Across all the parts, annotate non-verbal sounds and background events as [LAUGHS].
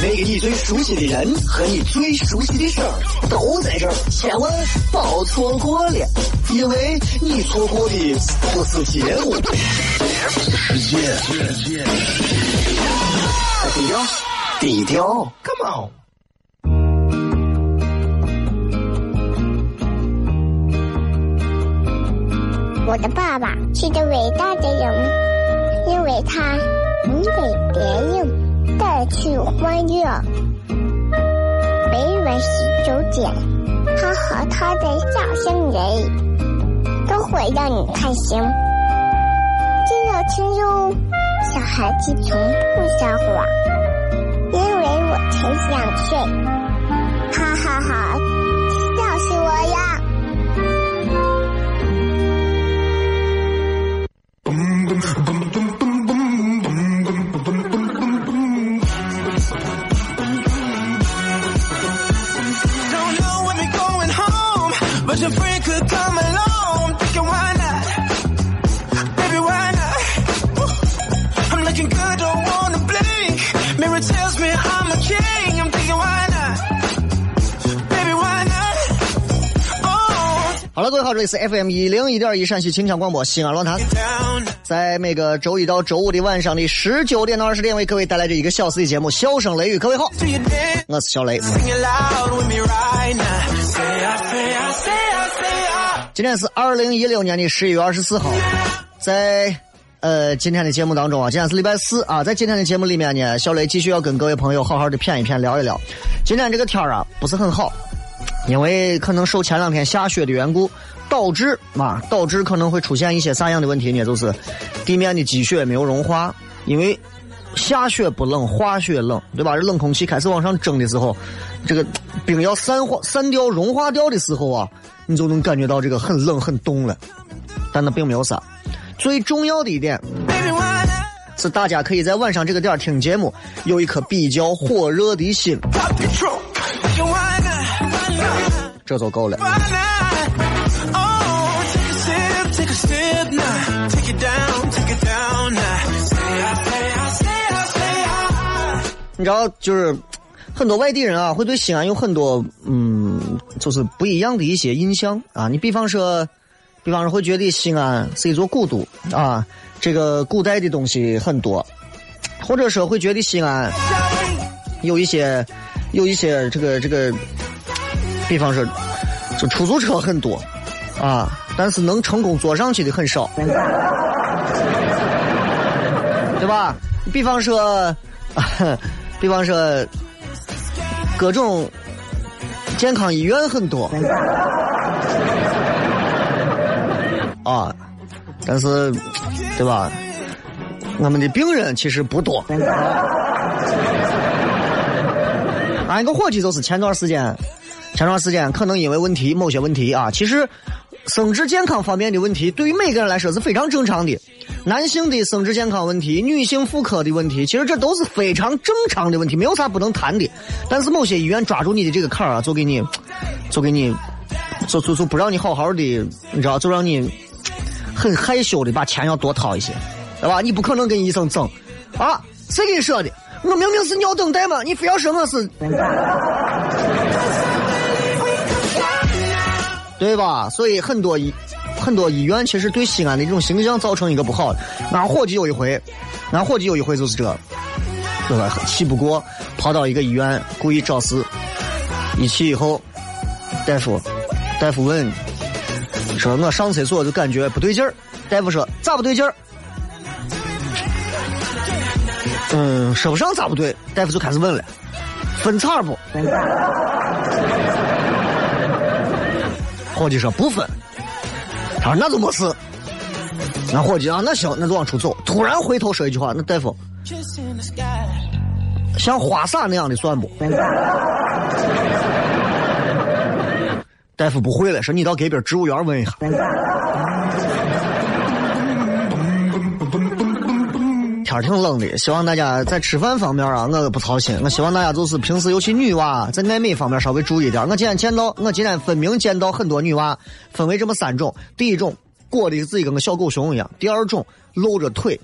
那个你最熟悉的人和你最熟悉的事儿都在这儿，千万别错过了，因为你错过的不是节目，世界。低调，低调，Come on。我的爸爸是个伟大的人，因为他能给别人带去欢乐。每晚十九点，他和他的笑声人，都会让你开心。记得听哟，小孩子从不撒谎，因为我才想睡。哈哈哈，笑死我呀！Don't 好，这里是 FM 一零一点一陕西秦腔广播西安论坛，在每个周一到周五的晚上的十九点到二十点，为各位带来这一个小时的节目《笑声雷雨》。各位好，我是小雷。今天是二零一六年的十一月二十四号，在呃今天的节目当中啊，今天是礼拜四啊，在今天的节目里面呢，小雷继续要跟各位朋友好好的谝一谝，聊一聊。今天这个天啊不是很好，因为可能受前两天下雪的缘故，导致嘛导致可能会出现一些啥样的问题呢？就是地面的积雪没有融化，因为下雪不冷，化雪冷，对吧？这冷空气开始往上蒸的时候，这个冰要散化、散掉、融化掉的时候啊，你就能感觉到这个很冷、很冻了。但那并没有啥。最重要的一点是，大家可以在晚上这个点听节目，有一颗比较火热的心，这就够了。Why not? Oh, take a sip, take a sip now. Take it down, take it down now. Say I, say I, say I, say I. 你知道，就是很多外地人啊，会对西安有很多嗯，就是不一样的一些印象啊。你比方说，比方说会觉得西安是一座古都啊，这个古代的东西很多，或者说会觉得西安有一些有一些这个这个，比方说，就出租车很多啊，但是能成功坐上去的很少，对吧？比方说。[LAUGHS] 比方说，各种健康医院很多啊，但是，对吧？我们的病人其实不多。俺一个伙计就是前段时间，前段时间可能因为问题某些问题啊，其实生殖健康方面的问题，对于每个人来说是非常正常的。男性的生殖健康问题，女性妇科的问题，其实这都是非常正常的问题，没有啥不能谈的。但是某些医院抓住你的这个坎儿啊，就给你，就给你，就就就不让你好好的，你知道，就让你很害羞的把钱要多掏一些，对吧？你不可能跟医生争啊！谁跟你说的？我明明是尿等待嘛，你非要说我是，对吧？所以很多医很多医院其实对西安的这种形象造成一个不好的。俺伙计有一回，俺伙计有一回就是这，对吧？气不过，跑到一个医院故意找事，一去以后，大夫，大夫问，说我上厕所就感觉不对劲儿，大夫说咋不对劲儿？嗯，说不上咋不对，大夫就开始问了，分叉不？伙计说不分，他说那都没事。那伙计啊，那行，那就往出走。突然回头说一句话，那大夫像花洒那样的算不？大夫不会了，说你到隔壁植物园问一下。挺冷的，希望大家在吃饭方面啊，我不操心。我希望大家就是平时尤其女娃在爱美方面稍微注意点。我今天见到，我今天分明见到很多女娃分为这么三种：第一种裹的自己跟个小狗熊一样；第二种露着腿，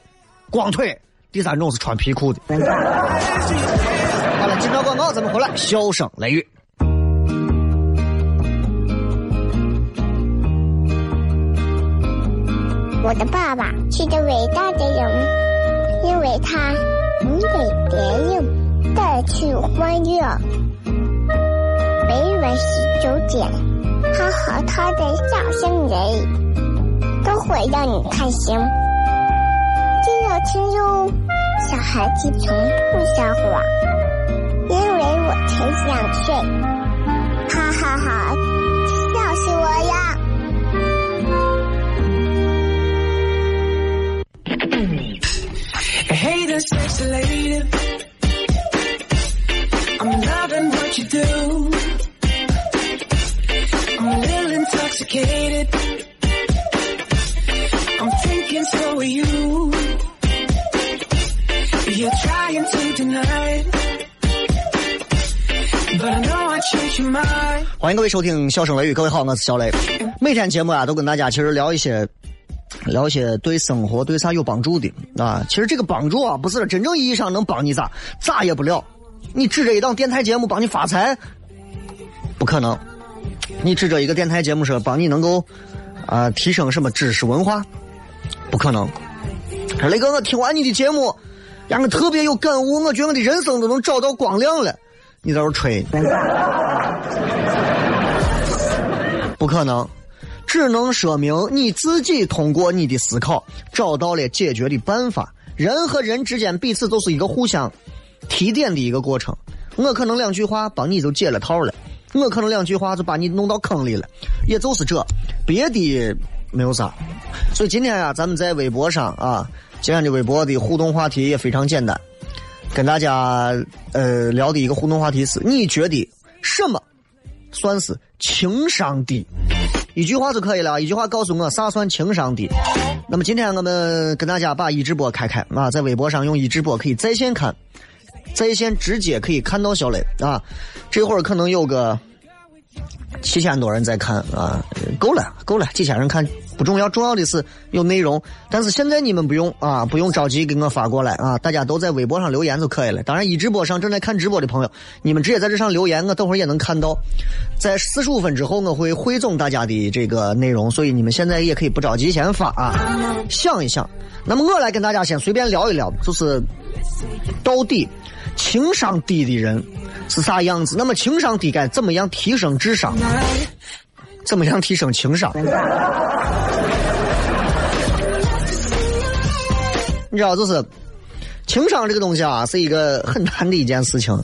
光腿；第三种是穿皮裤的。好了，今朝广告咱们回来，笑声雷雨。我的爸爸是个伟大的人，因为他能给别人带去欢乐。每晚十九点，他和他的笑声人，都会让你开心。记得听哟，小孩子从不撒谎，因为我才两岁。哈哈哈，位收听《笑声雷雨》，各位好，我是小雷。每天节目啊，都跟大家其实聊一些聊一些对生活对啥有帮助的啊。其实这个帮助啊，不是真正意义上能帮你咋咋也不了。你指着一档电台节目帮你发财，不可能。你指着一个电台节目说帮你能够啊、提升什么知识文化，不可能。雷哥，我听完你的节目，让我特别有感悟，我觉得我的人生都能找到光亮了。你在这吹，不可能，只能说明你自己通过你的思考找到了解决的办法。人和人之间彼此都是一个互相提点的一个过程。我可能两句话帮你就解了套了，我可能两句话就把你弄到坑里了，也就是这，别的没有啥。所以今天啊，咱们在微博上啊，今天的微博的互动话题也非常简单，跟大家呃聊的一个互动话题是：你觉得什么算是情商低？一句话就可以了，一句话告诉我啥算情商低。那么今天我们跟大家把一直播开开啊，在微博上用一直播可以在线看，在线直接可以看到小磊啊。这会儿可能有个七千多人在看啊，够了够了，几千人看不重要，重要的是有内容。但是现在你们不用啊，不用着急给我发过来啊，大家都在微博上留言就可以了。当然，一直播上正在看直播的朋友，你们直接在这上留言，我等会儿也能看到。在四十五分之后，我会汇总大家的这个内容，所以你们现在也可以不着急先发啊，想一想。那么我来跟大家先随便聊一聊，就是到底情商低的人是啥样子？那么情商低该怎么样提升智商？怎么样提升情商？你知道，就是情商这个东西啊，是一个很难的一件事情。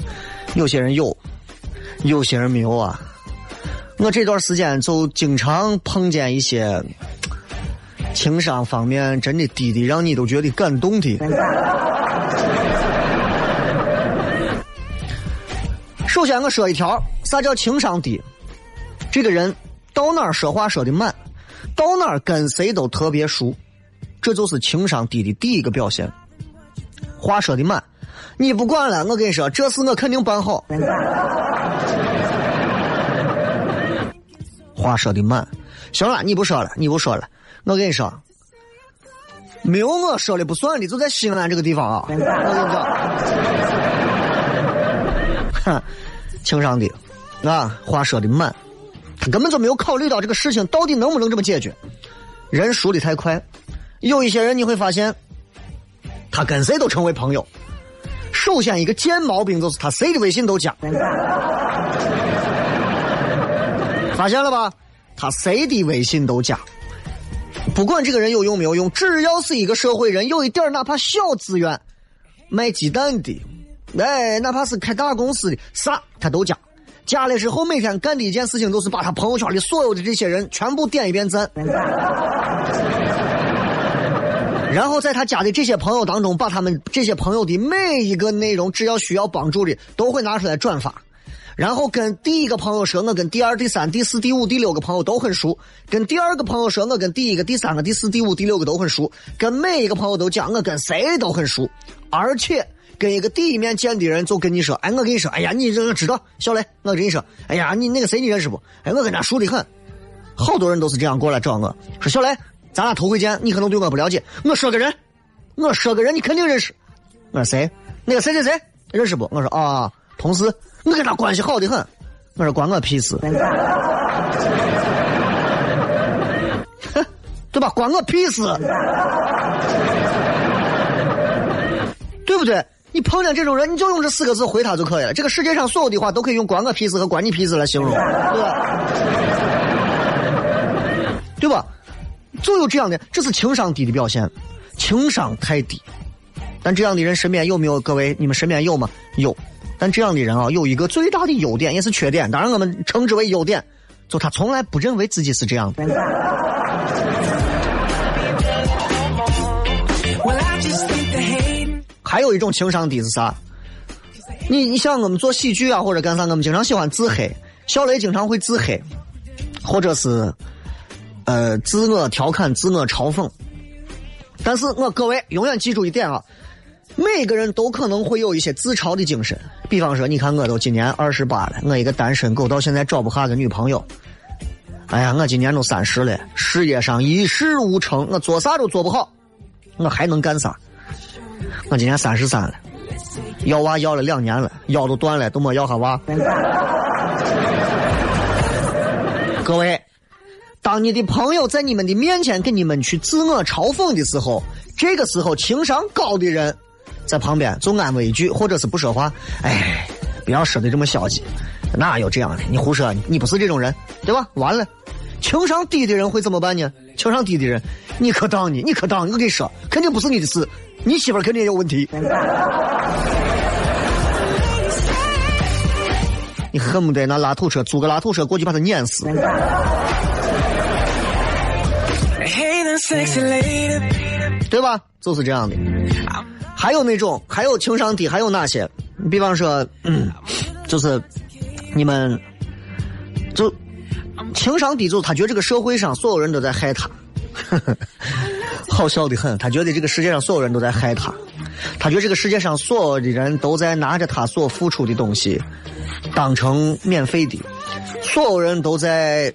有些人有，有些人没有啊。我这段时间就经常碰见一些情商方面真的低的，让你都觉得感动的。首先，我说一条，啥叫情商低？这个人到哪儿说话说的满，到哪儿跟谁都特别熟，这就是情商低的第一个表现。话说的满，你不管了，我跟你说，这事我肯定办好。话说的满，行了，你不说了，你不说了，我跟你说，没有我说了不算的，就在西安这个地方啊，我跟你讲，哼，情商低，啊，话说的满，他根本就没有考虑到这个事情到底能不能这么解决。人熟的太快，有一些人你会发现，他跟谁都成为朋友。首先一个贱毛病就是他谁的微信都加，[LAUGHS] 发现了吧？他谁的微信都加，不管这个人有用没有用，只要是一个社会人，有一点哪怕小资源，卖鸡蛋的，哎，哪怕是开大公司的，啥他都加。加了之后，每天干的一件事情就是把他朋友圈里所有的这些人全部点一遍赞，然后在他加的这些朋友当中，把他们这些朋友的每一个内容，只要需要帮助的，都会拿出来转发。然后跟第一个朋友说我跟第二、第三、第四、第五、第六个朋友都很熟，跟第二个朋友说我跟第一个、第三个、第四、第五、第六个都很熟，跟每一个朋友都讲我跟谁都很熟，而且跟一个第一面见的人就跟你说，哎，我跟你说，哎呀，你这个知道，小雷，我跟你说，哎呀，你那个谁你认识不？哎，我跟他熟的很，好多人都是这样过来找我说，小雷，咱俩头回见，你可能对我不了解，我说个人，我说个人，你肯定认识，我说谁？那个谁谁谁认识不？我说啊，同事。我跟他关系好的很，我说关我屁事，[LAUGHS] 对吧？关我屁事，对不对？你碰见这种人，你就用这四个字回他就可以了。这个世界上所有的话都可以用“关我屁事”和“关你屁事”来形容，对吧？[LAUGHS] 对吧？就有这样的，这是情商低的表现，情商太低。但这样的人身边有没有？各位，你们身边有吗？有。但这样的人啊，有一个最大的优点，也是缺点。当然，我们称之为优点，就他从来不认为自己是这样的。还有一种情商低是啥？你你像我们做喜剧啊，或者干啥，我们经常喜欢自黑。小雷经常会自黑，或者是呃自我调侃、自我嘲讽。但是我各位永远记住一点啊。每个人都可能会有一些自嘲的精神，比方说，你看我都今年二十八了，我一个单身狗到现在找不下个女朋友。哎呀，我今年都三十了，事业上一事无成，我做啥都做不好，我还能干啥？我今年三十三了，要娃要了两年了，腰都断了，都没要下娃。各位，当你的朋友在你们的面前给你们去自我嘲讽的时候，这个时候情商高的人。在旁边就安慰一句，或者是不说话。哎，不要说的这么消极，哪有这样的？你胡说，你不是这种人，对吧？完了，情商低的人会怎么办呢？情商低的人，你可当你，你可当，我跟你说，肯定不是你的事，你媳妇肯定也有问题。你恨不得拿拉土车租个拉土车过去把他碾死。对吧？就是这样的。还有那种，还有情商低，还有哪些？比方说，嗯，就是你们就情商低，就是他觉得这个社会上所有人都在害他，[LAUGHS] 好笑的很。他觉得这个世界上所有人都在害他，他觉得这个世界上所有的人都在拿着他所付出的东西当成免费的，所有人都在。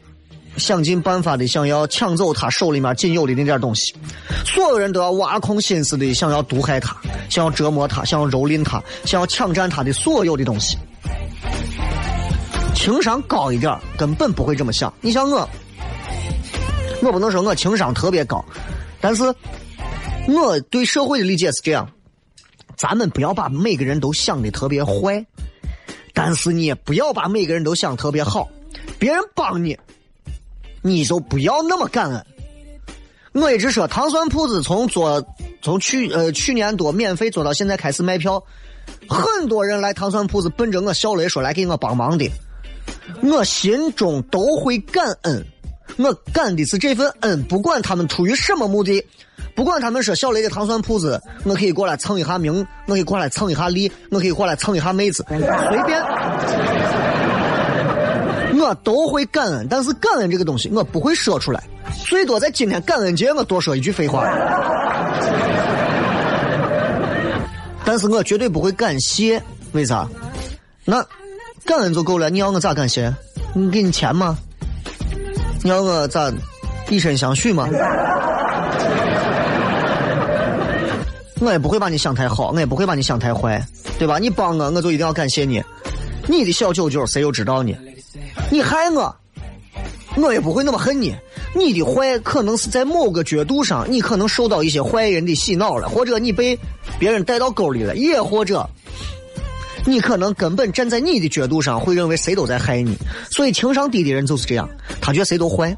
想尽办法的想要抢走他手里面仅有的那点东西，所有人都要挖空心思的想要毒害他，想要折磨他，想要蹂躏他，想要抢占他的所有的东西。情商高一点根本不会这么想。你像我，我不能说我情商特别高，但是我对社会的理解是这样：咱们不要把每个人都想的特别坏，但是你也不要把每个人都想特别好。别人帮你。你就不要那么感恩。我一直说糖蒜铺子从做从去呃去年多免费做到现在开始卖票，很多人来糖蒜铺子奔着我小雷说来给我帮忙的，我心中都会感恩。我感的是这份恩，不管他们出于什么目的，不管他们说小雷的糖蒜铺子，我可以过来蹭一下名，我可以过来蹭一下利，我可以过来蹭一下妹子，随便。我都会感恩，但是感恩这个东西我不会说出来，最多在今天感恩节我多说一句废话。但是我绝对不会感谢，为啥？那感恩就够了，你要我咋感谢？你给你钱吗？你要我咋以身相许吗？我也不会把你想太好，我也不会把你想太坏，对吧？你帮我，我就一定要感谢你。你的小九九谁又知道呢？你害我，我也不会那么恨你。你的坏可能是在某个角度上，你可能受到一些坏人的洗脑了，或者你被别人带到沟里了，也或者你可能根本站在你的角度上，会认为谁都在害你。所以情商低的人就是这样，他觉得谁都坏，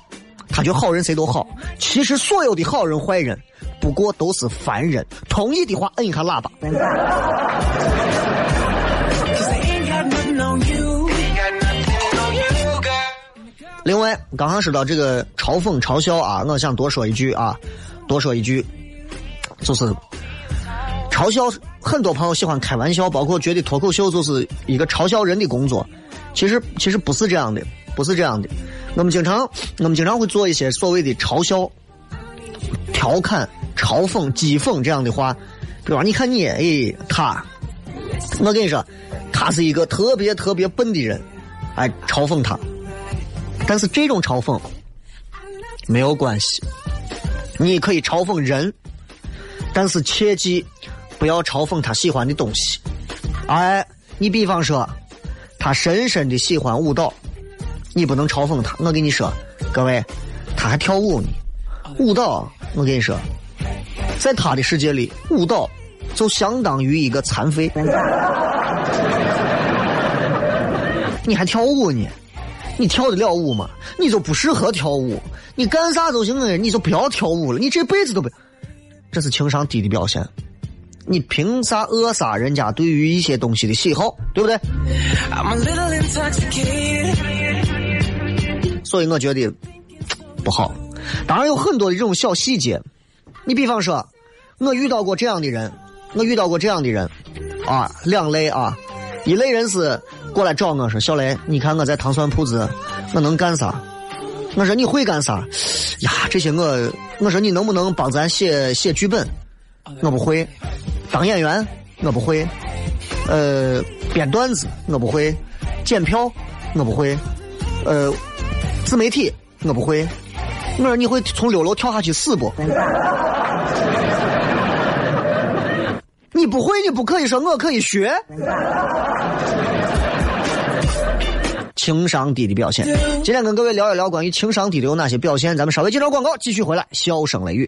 他觉得好人谁都好。其实所有的好人坏人，不过都是凡人。同意的话，摁一下喇叭。另外，刚刚说到这个嘲讽、嘲笑啊，我想多说一句啊，多说一句，就是嘲笑。很多朋友喜欢开玩笑，包括觉得脱口秀就是一个嘲笑人的工作。其实其实不是这样的，不是这样的。我们经常我们经常会做一些所谓的嘲笑、调侃、嘲讽、讥讽这样的话，比方你看你，哎，他，我跟你说，他是一个特别特别笨的人，哎，嘲讽他。但是这种嘲讽没有关系，你可以嘲讽人，但是切记不要嘲讽他喜欢的东西。哎，你比方说，他深深的喜欢舞蹈，你不能嘲讽他。我跟你说，各位，他还跳舞呢。舞蹈，我跟你说，在他的世界里，舞蹈就相当于一个残废。你还跳舞呢？你跳得了舞吗？你就不适合跳舞。你干啥都行啊，你就不要跳舞了。你这辈子都不，这是情商低的表现。你凭啥扼杀人家对于一些东西的喜好，对不对？所以我觉得不好。当然有很多的这种小细节。你比方说，我遇到过这样的人，我遇到过这样的人，啊，两类啊，一类人是。过来找我说：“小雷，你看我在糖蒜铺子，我能干啥？”我说：“你会干啥？”呀，这些我我说你能不能帮咱写写剧本？我不会。当演员我不会。呃，编段子我不会。检票我不会。呃，自媒体我不会。我说你会从六楼跳下去死不？你不会，你不可以说我可以学。情商低的表现。今天跟各位聊一聊关于情商低的有哪些表现。咱们稍微介绍广告，继续回来。笑声雷雨。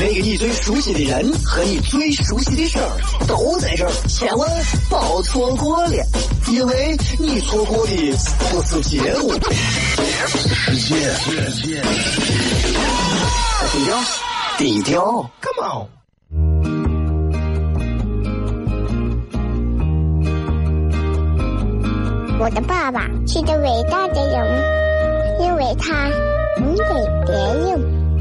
那个你最熟悉的人和你最熟悉的事儿都在这儿，千万别错过了，因为你错过的不是节目，世界。低调，低调，Come on。我的爸爸是个伟大的人，因为他能给别人。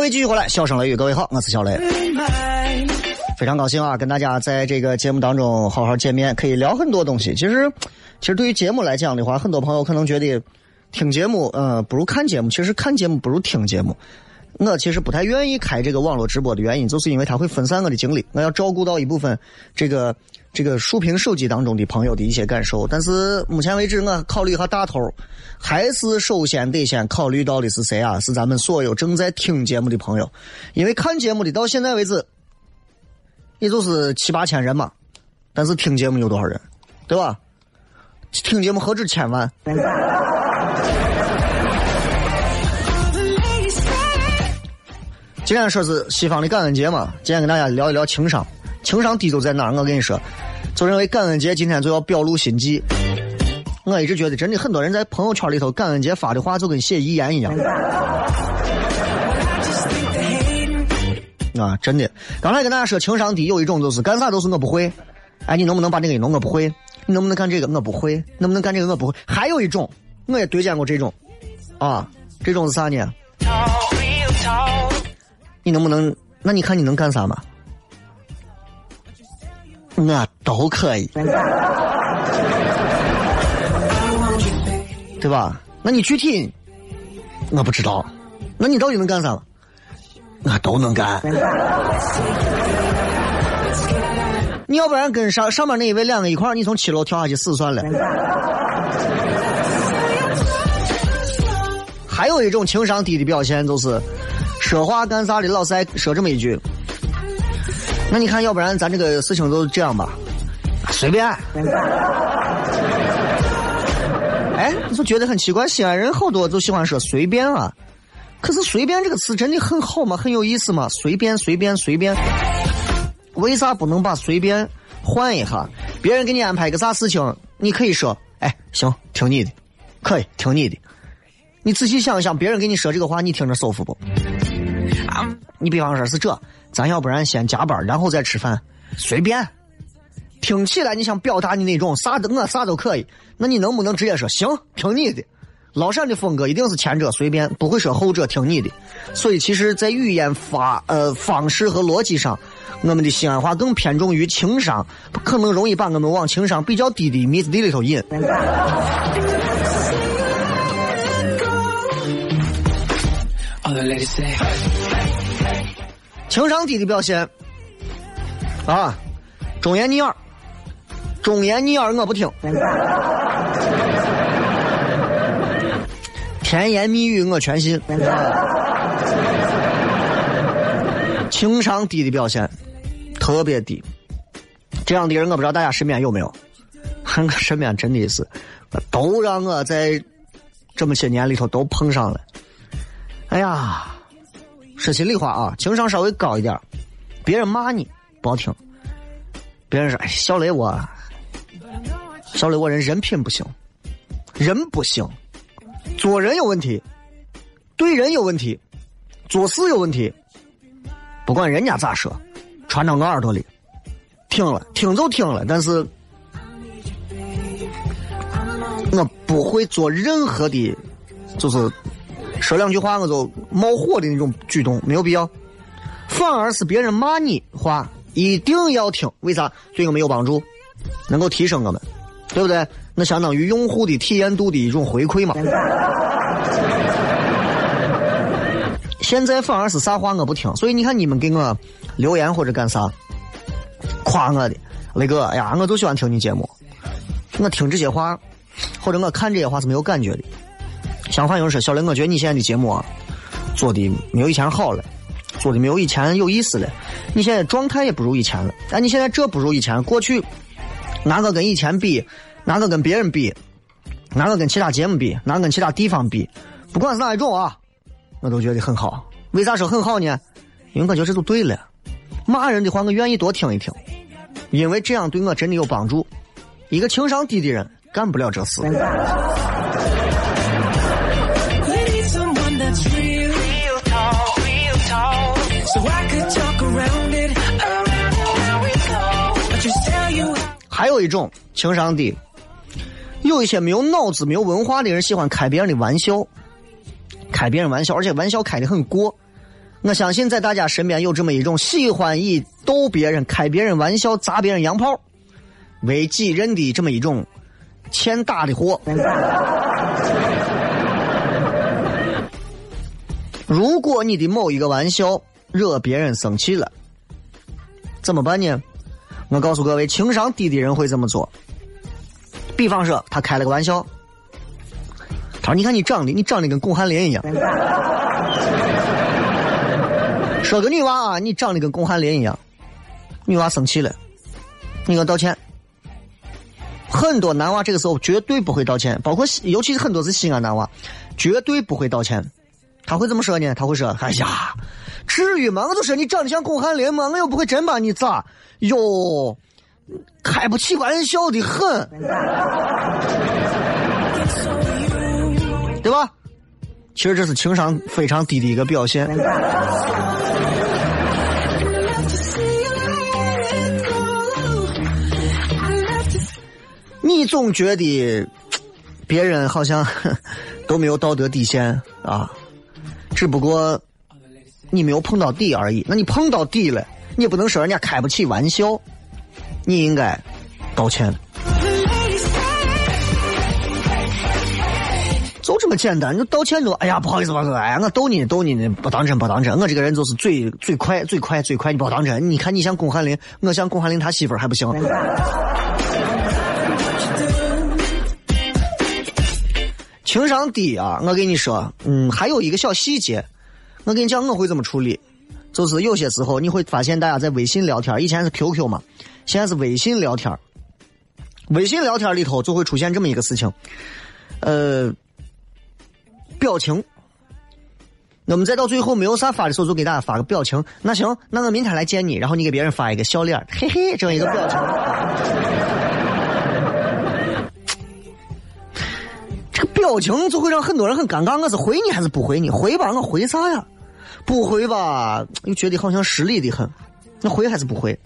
各位继续回来，笑声雷雨，各位好，我是小雷。非常高兴啊，跟大家在这个节目当中好好见面，可以聊很多东西。其实，其实对于节目来讲的话，很多朋友可能觉得听节目，呃，不如看节目。其实看节目不如听节目。我其实不太愿意开这个网络直播的原因，就是因为它会分散我的精力，我要照顾到一部分这个这个竖屏手机当中的朋友的一些感受。但是目前为止，我考虑一下大头，还是首先得先考虑到的是谁啊？是咱们所有正在听节目的朋友，因为看节目的到现在为止。也就是七八千人嘛，但是听节目有多少人，对吧？听节目何止千万？今天说是西方的感恩节嘛，今天跟大家聊一聊情商。情商低就在哪儿？我跟你说，就认为感恩节今天就要表露心迹。我一直觉得，真的很多人在朋友圈里头感恩节发的话，就跟写遗言一样。啊，真的！刚才跟大家说情商低，有一种就是干啥都是我不会。哎，你能不能把这个弄？我不会。你能不能干这个？我不会。能不能干这个？我不会。还有一种，我也对见过这种。啊，这种是啥呢？你能不能？那你看你能干啥嘛？我都可以，[LAUGHS] 对吧？那你具体我不知道，那你到底能干啥？我都能干。你要不然跟上上面那一位两个一块儿，你从七楼跳下去死算了。还有一种情商低的表现，就是说话干啥的，老是爱说这么一句。那你看，要不然咱这个事情就这样吧，随便。哎，你就觉得很奇怪，西安人好多就喜欢说随便啊。可是“随便”这个词真的很好吗？很有意思吗？随便，随便，随便。为啥不能把“随便”换一下？别人给你安排个啥事情，你可以说：“哎，行，听你的，可以听你的。”你仔细想一想，别人给你说这个话，你听着舒服不？你比方说是这，咱要不然先加班，然后再吃饭，随便。听起来你想表达你那种啥都我啥都可以，那你能不能直接说行，听你的？老陕的风格一定是前者随便，不会说后者听你的。所以，其实，在语言发呃方式和逻辑上，我们的西安话更偏重于情商，可能容易把我们往情商比较低的米子地里头引。情商低的表现啊，忠言逆耳，忠言逆耳我不听。[LAUGHS] 甜言蜜语我全信，情商低的表现特别低，这样的人我不知道大家身边有没有？我 [LAUGHS] 身边真的是都让我在这么些年里头都碰上了。哎呀，说心里话啊，情商稍微高一点，别人骂你不好听，别人说小雷我，小雷我人人品不行，人不行。做人有问题，对人有问题，做事有问题，不管人家咋说，传到我耳朵里，听了听就听了，但是我不会做任何的，就是说两句话我就冒火的那种举动，没有必要。反而是别人骂你话，一定要听，为啥？对我们有帮助，能够提升我们，对不对？那相当于用户的体验度的一种回馈嘛。现在反而是啥话我不听，所以你看你们给我留言或者干啥夸我的雷哥，哎呀，我就喜欢听你节目。我听这些话或者我看这些话是没有感觉的。相反有人说小雷，我觉得你现在的节目啊做的没有以前好了，做的没有以前有意思了。你现在状态也不如以前了，但，你现在这不如以前，过去拿个跟以前比。哪个跟别人比，哪个跟其他节目比，哪个跟其他地方比，不管是哪一种啊，我都觉得很好。为啥说很好呢？因为我觉得这就对了。骂人的话，我愿意多听一听，因为这样对我真的有帮助。一个情商低的人干不了这事。还有一种情商低。有一些没有脑子、没有文化的人喜欢开别人的玩笑，开别人玩笑，而且玩笑开的很过。我相信在大家身边有这么一种喜欢以逗别人、开别人玩笑、砸别人洋炮为己任的这么一种欠打的货。如果你的某一个玩笑惹别人生气了，怎么办呢？我告诉各位，情商低的人会这么做。比方说，他开了个玩笑，他说：“你看你长得，你长得跟巩汉林一样。[LAUGHS] ”说个女娃啊，你长得跟巩汉林一样，女娃生气了，你给我道歉。很多男娃这个时候绝对不会道歉，包括尤其是很多是西安男娃，绝对不会道歉。他会怎么说呢？他会说：“哎呀，至于吗？我就说你长得像巩汉林吗？我又不会真把你咋哟。”开不起玩笑的很，对吧？其实这是情商非常低的一个表现。你总觉得别人好像 [LAUGHS] 都没有道德底线啊，只不过你没有碰到底而已。那你碰到底了，你也不能说人家开不起玩笑。你应该道歉。就这么简单，你道歉就，哎呀，不好意思，不好意思，哎，我逗你，逗你呢，不当真，不当真。我这个人就是嘴嘴快，嘴快，嘴快，你不要当真。你看你像巩汉林，我像巩汉林他媳妇还不行。情商低啊！我跟你说，嗯，还有一个小细节，我跟你讲，我会怎么处理，就是有些时候你会发现，大家在微信聊天，以前是 QQ 嘛，现在是微信聊天，微信聊天里头就会出现这么一个事情，呃，表情。那么再到最后没有啥发的时候，就给大家发个表情。那行，那我明天来见你，然后你给别人发一个笑脸，嘿嘿，这样一个表情。这个表情就会让很多人很尴尬。我是回你还是不回你？回吧，我回啥呀？不回吧，又觉得好像失礼的很。那回还是不回？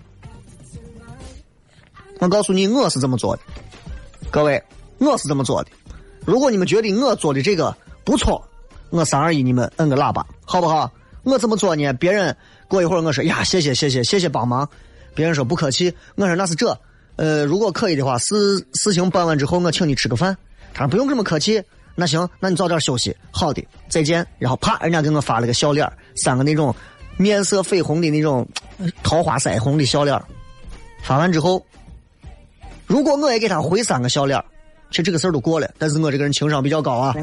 我告诉你，我是这么做的。各位，我是这么做的。如果你们觉得我做的这个不错，我三二一，你们摁个喇叭，好不好？我怎么做呢？别人过一会儿我说呀，谢谢谢谢谢谢帮忙。别人说不客气。我说那是这。呃，如果可以的话，事事情办完之后，我请你吃个饭。他说不用这么客气，那行，那你早点休息。好的，再见。然后啪，人家给我发了个笑脸，三个那种面色绯红的那种桃花腮红的笑脸。发完之后，如果我也给他回三个笑脸，其实这个事儿都过了。但是我这个人情商比较高啊，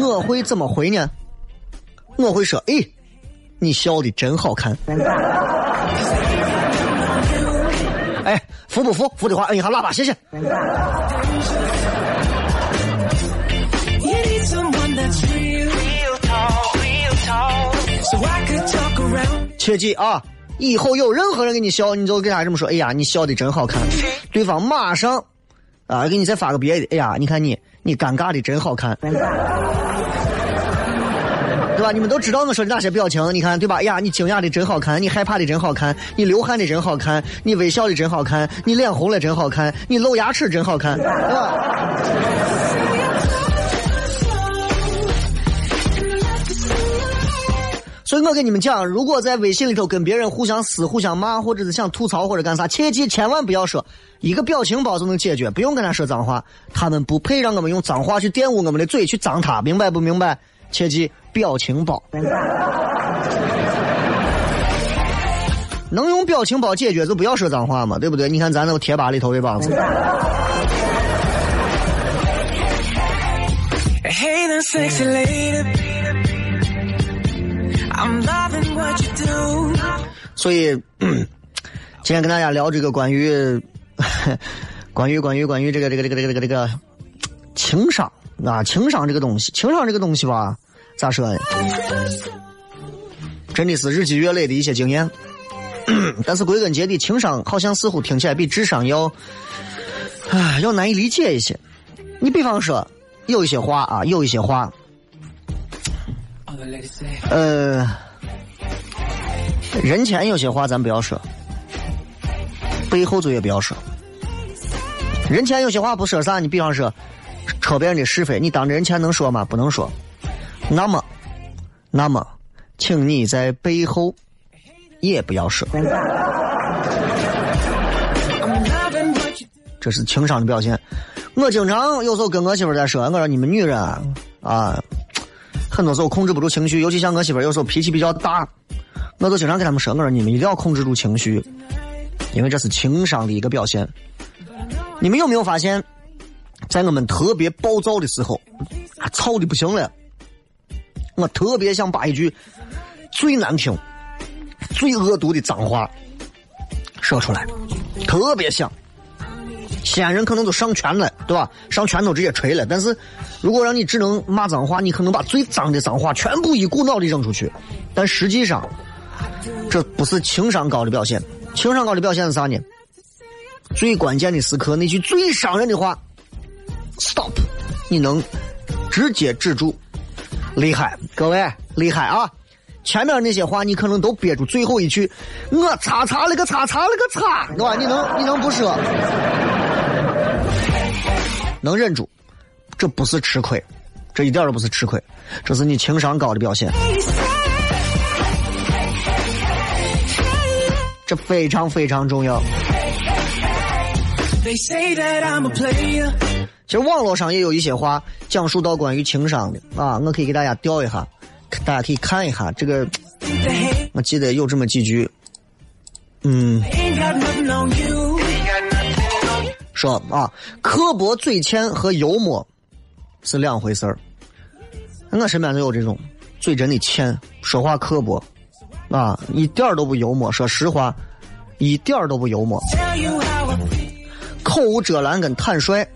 我会怎么回呢？我会说，哎，你笑的真好看。哎，服不服？服的话摁一下喇叭，谢谢。切记啊，以后有任何人给你笑，你就跟他这么说：“哎呀，你笑的真好看。”对方马上啊，给你再发个别的：“哎呀，你看你，你尴尬的真好看。”对吧？你们都知道我说的哪些表情？你看，对吧？哎呀，你惊讶的真好看，你害怕的真好看，你流汗的真好看，你微笑的真好看，你脸红了真好看，你露牙齿真好看，对吧？[LAUGHS] 所以我跟你们讲，如果在微信里头跟别人互相撕、互相骂，或者是想吐槽或者干啥，切记千万不要说一个表情包就能解决，不用跟他说脏话，他们不配让我们用脏话去玷污我们的嘴，去脏他，明白不明白？切记表情包，能用表情包解决就不要说脏话嘛，对不对？你看咱那个贴吧里头的帮子。所以，今天跟大家聊这个关于 [LAUGHS] 关于关于关于这个这个这个这个这个这个情商。啊，情商这个东西，情商这个东西吧，咋说呢？真的是日积月累的一些经验。[CLEARS THROAT] 但是归根结底，情商好像似乎听起来比智商要，啊，要难以理解一些。你比方说，有一些话啊，有一些话，呃，人前有些话咱不要说，背后就也不要说。人前有些话不说啥，你比方说。扯别人的是非，你当着人前能说吗？不能说。那么，那么，请你在背后也不要说。这是情商的表现。我经常有时候跟我媳妇在说，我说你们女人啊，很多时候控制不住情绪，尤其像我媳妇有时候脾气比较大，我就经常跟他们说，我说你们一定要控制住情绪，因为这是情商的一个表现。你们有没有发现？在我们特别暴躁的时候，啊，吵的不行了，我特别想把一句最难听、最恶毒的脏话说出来，特别想。西安人可能都上拳了，对吧？上拳头直接锤了。但是，如果让你只能骂脏话，你可能把最脏的脏话全部一股脑的扔出去。但实际上，这不是情商高的表现。情商高的表现是啥呢？最关键的时刻，那句最伤人的话。Stop！你能直接止住，厉害，各位厉害啊！前面那些话你可能都憋住最后一句，我擦擦了个擦擦了个擦，对吧？你能你能不说？能忍住，这不是吃亏，这一点都不是吃亏，这是你情商高的表现。这非常非常重要。They say that I'm a player. 其实网络上也有一些话讲述到关于情商的啊，我可以给大家调一下，大家可以看一下这个。我记得有这么几句，嗯，说啊，刻薄嘴欠和幽默是两回事儿。我身边就有这种嘴真的欠，说话刻薄啊，一点儿都不幽默。说实话，一点儿都不幽默。口无遮拦跟坦率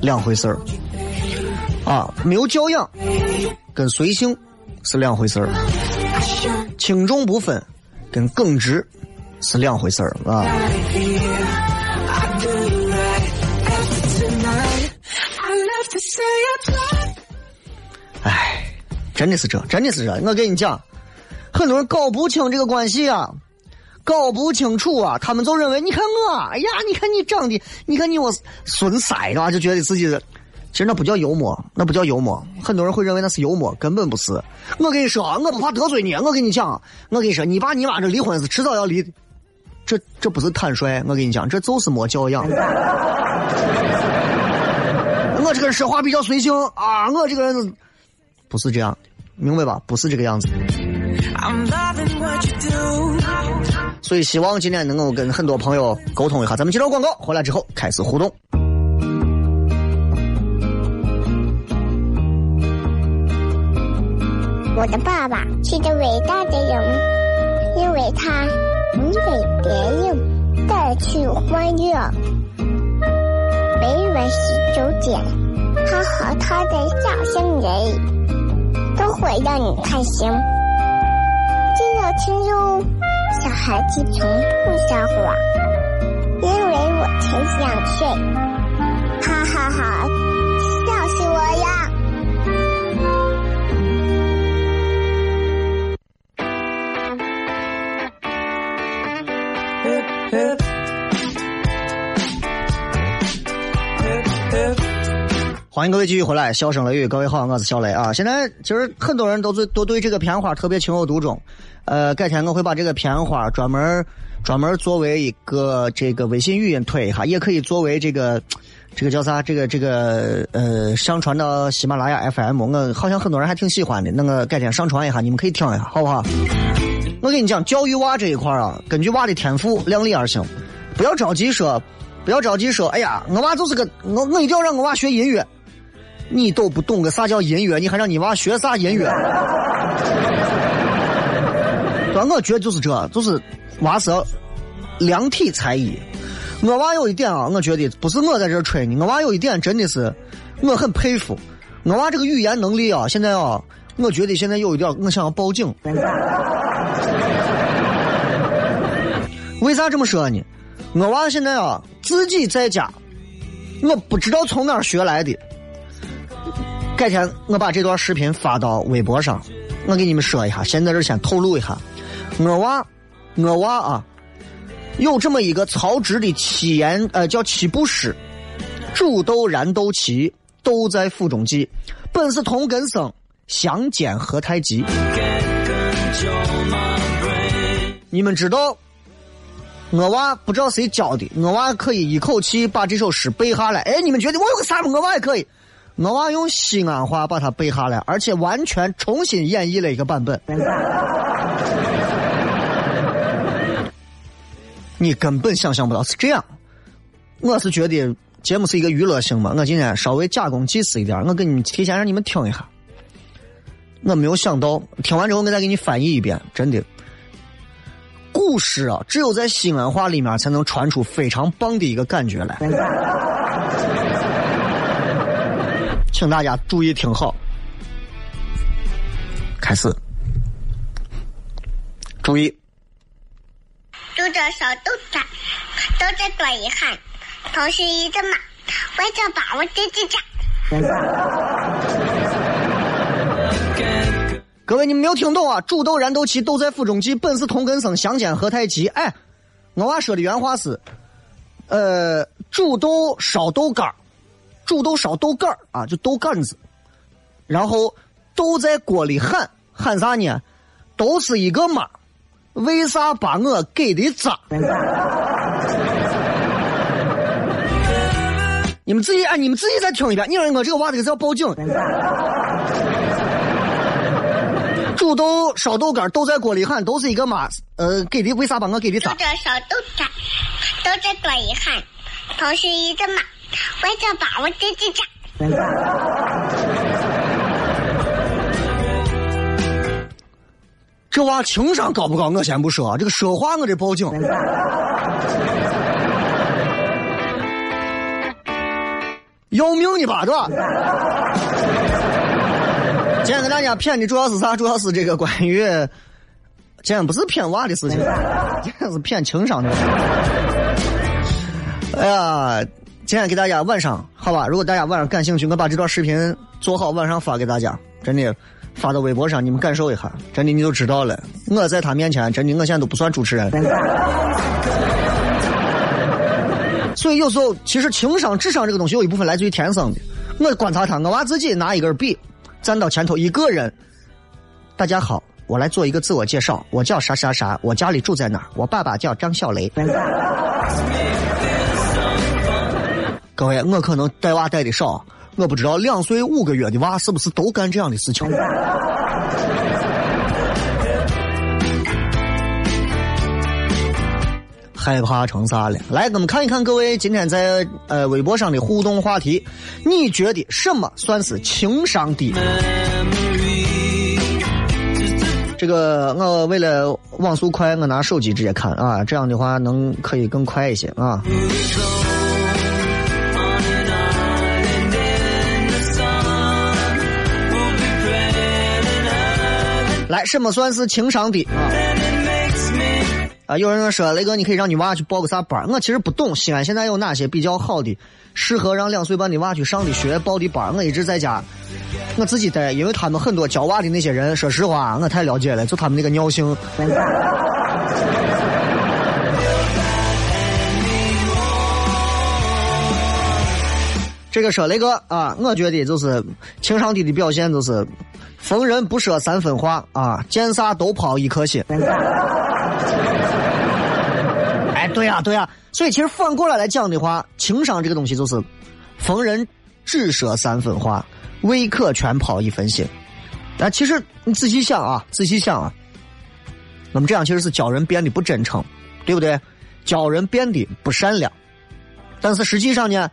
两回事儿啊，没有教养跟随性是两回事儿，轻重不分跟耿直是两回事儿啊。I do you right after tonight. I love to say I tried. 唉，真的是这，真的是这。我跟你讲，很多人搞不清这个关系啊，搞不清楚啊，他们就认为，你看我，哎呀，你看你长得，你看你我损色是吧？就觉得自己，其实那不叫幽默，那不叫幽默。很多人会认为那是幽默，根本不是。我跟你说啊，我不怕得罪你，我跟你讲，我跟你说，你爸你妈这离婚是迟早要离，这这不是坦率，我跟你讲，这就是没教养。我这个人说话比较随性啊，我这个人不是这样，明白吧？不是这个样子。I'm loving what you do. 所以希望今天能够跟很多朋友沟通一下。咱们接着广告，回来之后开始互动。我的爸爸是个伟大的人，因为他能给别人带去欢乐。每晚十九点，他和他的笑声人，都会让你开心。记得听哟，小孩子从不撒谎，因为我才想睡。哈哈哈笑死我呀！欢迎各位继续回来，笑声雷雨，各位好，我是小雷啊。现在其实很多人都对都对这个片花特别情有独钟，呃，改天我会把这个片花专门专门作为一个这个微信语音推一下，也可以作为这个这个叫啥，这个这个呃上传到喜马拉雅 FM，我好像很多人还挺喜欢的，那个改天上传一下，你们可以听一下，好不好？我跟你讲，教育娃这一块啊，根据娃的天赋量力而行，不要着急说，不要着急说，哎呀，我娃就是个我我一定要让我娃学音乐。你都不懂个啥叫音乐，你还让你娃学啥音乐？对，[LAUGHS] 我觉得就是这，就是娃是要量体裁衣。我娃有一点啊，我觉得不是我在这吹你，我娃有一点真的是我很佩服。我娃这个语言能力啊，现在啊，我觉得现在有一点，我想要报警。为啥这么说呢？我娃现在啊，自己在家，我不知道从哪儿学来的。改天我把这段视频发到微博上，我给你们说一下，先在这先透露一下，我娃，我娃啊，有这么一个曹植的七言，呃，叫七步诗：煮豆燃豆萁，豆在釜中泣，本是同根生，相煎何太急。你们知道，我娃不知道谁教的，我娃可以一口气把这首诗背下来。哎，你们觉得我有个啥？我娃也可以。我娃用西安话把它背下来，而且完全重新演绎了一个版本。你根本想象不到是这样。我是觉得节目是一个娱乐性嘛，我今天稍微假公济私一点，我给你提前让你们听一下。我没有想到，听完之后我再给你翻译一遍，真的。古诗啊，只有在西安话里面才能传出非常棒的一个感觉来。请大家注意听好，开始，注意，拄着小豆子，豆子多遗憾，头是一只马，为着把我这只家。各位你们没有听懂啊？煮豆燃豆萁，豆在釜中泣，本是同根生，相煎何太急。哎，我娃说的原话是，呃，煮豆烧豆干儿煮豆烧豆干儿啊，就豆干子，然后豆在锅里喊喊啥呢？都是一个妈，为啥把我给的渣？你们自己啊，你们自己再听一遍。你说我这个娃这个是要报警。煮豆烧豆干，豆在锅里喊，都是一个妈。呃，给的为啥把我给的渣？煮着烧豆干，豆在锅里喊，都是一个妈。为啥把我给的渣？这娃情商高不高？我先不说，这个说话我得报警。要命的吧，对吧？今天跟大家骗的主要是啥？主要是这个关于，今天不是骗娃的事情，今天是骗情商的。哎呀，今天给大家晚上好吧？如果大家晚上感兴趣，我把这段视频做好，晚上发给大家，真的。发到微博上，你们感受一下，真的你就知道了。我在他面前，真的我现在都不算主持人。[LAUGHS] 所以有时候，其实情商、智商这个东西有一部分来自于天生的。我观察他，我娃自己拿一根笔，站到前头，一个人。大家好，我来做一个自我介绍，我叫啥啥啥，我家里住在哪儿，我爸爸叫张小雷。[LAUGHS] 各位，我可能带娃带的少。我不知道两岁五个月的娃是不是都干这样的事情？害怕成啥了？来，我们看一看各位今天在呃微博上的互动话题，你觉得什么算是情商低？这个我为了网速快，我拿手机直接看啊，这样的话能可以更快一些啊。来，什么算是情商低啊？啊，有人说雷哥，你可以让你娃去报个啥班？我其实不懂西安现在有哪些比较好的、适合让两岁半的娃去上的学报的班。我一直在家，我自己带，因为他们很多教娃的那些人，说实话，我太了解了，就他们那个尿性。这个说雷哥啊，我觉得就是情商低的表现就是。逢人不说三分话啊，见啥都抛一颗心。哎，对呀，对呀，所以其实反过来来讲的话，情商这个东西就是，逢人只说三分话，未可全抛一分心。但其实你仔细想啊，仔细想啊，那么这样其实是教人变得不真诚，对不对？教人变得不善良。但是实际上呢，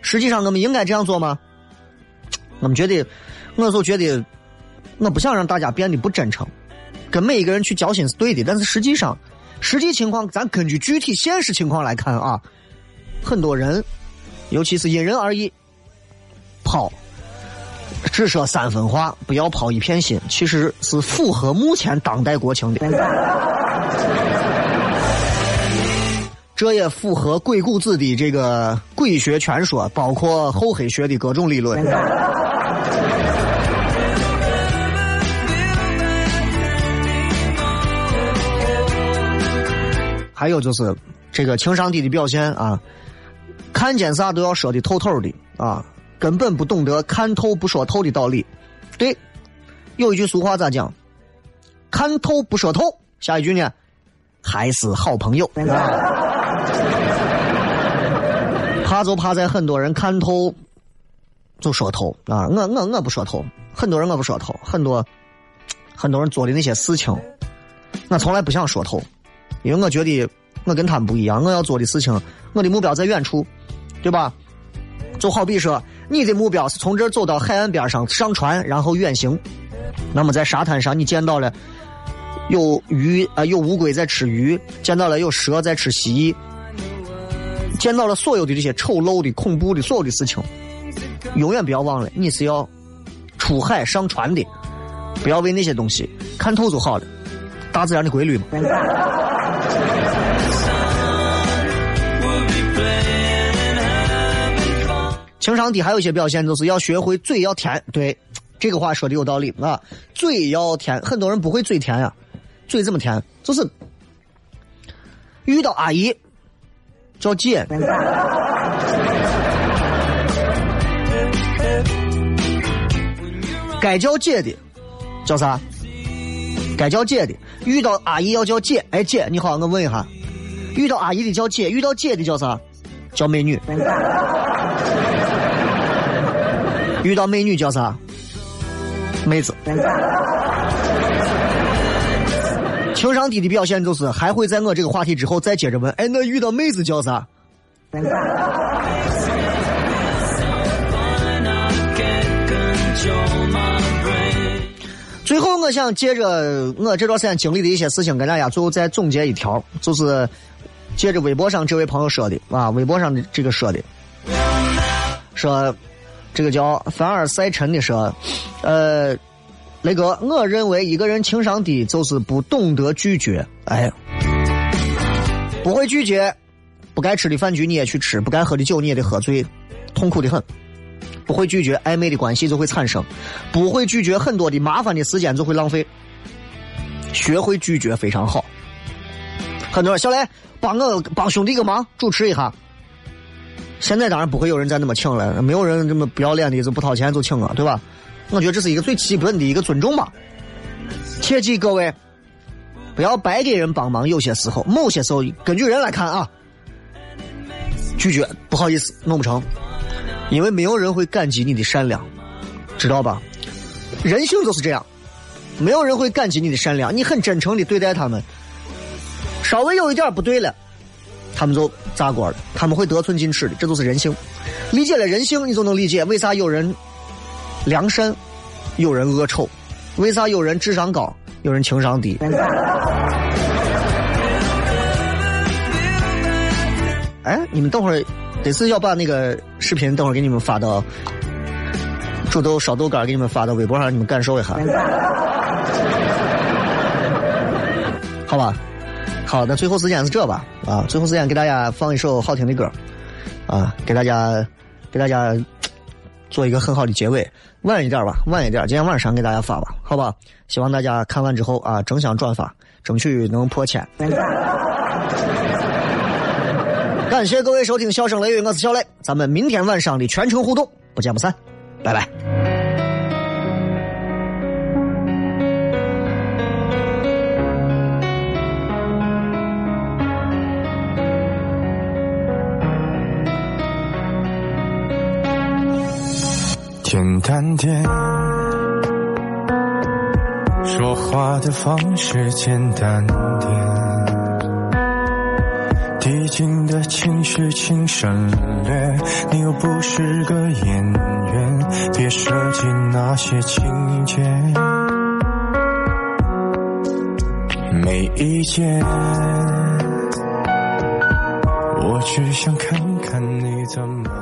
实际上我们应该这样做吗？我们觉得，我就觉得。我不想让大家变得不真诚，跟每一个人去交心是对的，但是实际上，实际情况咱根据具体现实情况来看啊，很多人，尤其是因人而异，抛只说三分话，不要抛一片心，其实是符合目前当代国情的，[LAUGHS] 这也符合鬼谷子的这个鬼学全说，包括厚黑学的各种理论。还有就是这个情商低的表现啊，看见啥都要说的透透的啊，根本不懂得看透不说透的道理。对，有一句俗话咋讲？看透不说透。下一句呢？还是好朋友。[LAUGHS] 怕就怕在很多人看透就说透啊！我我我不说透，很多人我不说透，很多很多人做的那些事情，我从来不想说透。因为我觉得我跟他们不一样，我要做的事情，我的目标在远处，对吧？就好比说，你的目标是从这儿走到海岸边上上船，然后远行。那么在沙滩上，你见到了有鱼啊，有乌龟在吃鱼，见到了有蛇在吃蜥蜴，见到了所有的这些丑陋的、恐怖的所有的事情，永远不要忘了，你是要出海上船的，不要为那些东西看透就好了。大自然的规律嘛。情商低还有一些表现，就是要学会嘴要甜。对，这个话说的有道理啊，嘴要甜。很多人不会嘴甜呀，嘴怎么甜？就是遇到阿姨叫姐，该叫姐的叫啥？该叫姐的，遇到阿姨要叫姐。哎，姐你好，我问一下，遇到阿姨的叫姐，遇到姐的叫啥？叫美女。遇到美女叫啥？妹子。情商低的表现就是还会在我这个话题之后再接着问，哎，那遇到妹子叫啥？最后，我想借着我这段时间经历的一些事情，跟大家最后再总结一条，就是借着微博上这位朋友说的啊，微博上的这个说的，说这个叫凡尔赛尘的说，呃，雷哥，我认为一个人情商低就是不懂得拒绝，哎，不会拒绝，不该吃的饭局你也去吃，不该喝的酒你也得喝醉，痛苦的很。不会拒绝暧昧的关系就会产生，不会拒绝很多的麻烦的时间就会浪费。学会拒绝非常好。很多人小雷帮我帮兄弟个忙，主持一下。现在当然不会有人再那么请了，没有人这么不要脸的就不掏钱就请了，对吧？我觉得这是一个最基本的一个尊重吧。切记各位，不要白给人帮忙。有些时候，某些时候，根据人来看啊，拒绝不好意思，弄不成。因为没有人会感激你的善良，知道吧？人性就是这样，没有人会感激你的善良。你很真诚的对待他们，稍微有一点不对了，他们就炸锅了，他们会得寸进尺的，这就是人性。理解了人性，你就能理解为啥有人良善，有人恶丑，为啥有人智商高，有人情商低。[LAUGHS] 哎，你们等会儿。这次要把那个视频等会儿给你们发到煮豆烧豆干，给你们发到微博上，你们感受一下，好吧？好，那最后时间是这吧？啊，最后时间给大家放一首好听的歌，啊，给大家给大家做一个很好的结尾，晚一点吧，晚一点，今天晚上给大家发吧，好吧？希望大家看完之后啊，争相转发，争取能破千。感谢各位收听《笑声雷雨》，我是小雷，咱们明天晚上的全程互动，不见不散，拜拜。简单点，说话的方式简单点。的情绪，请省略。你又不是个演员，别设计那些情节。没意见，我只想看看你怎么。